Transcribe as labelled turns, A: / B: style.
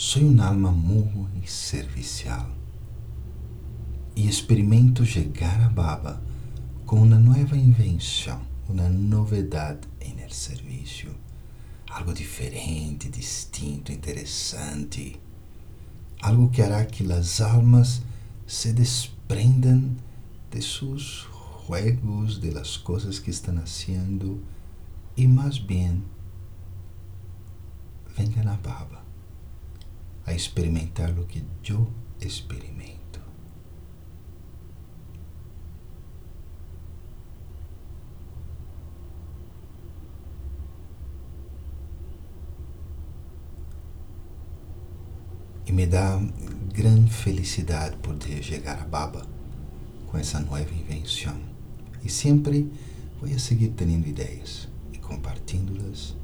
A: Soy un alma muy servicial e experimento chegar a Baba com uma nova invenção, uma novidade el serviço, algo diferente, distinto, interessante, algo que hará que as almas se desprendan de seus juegos, de las coisas que estão haciendo e mais bem vengan a Baba experimentar o que eu experimento. E me dá grande felicidade poder chegar a Baba com essa nova invenção. E sempre vou seguir tendo ideias e compartilhando-las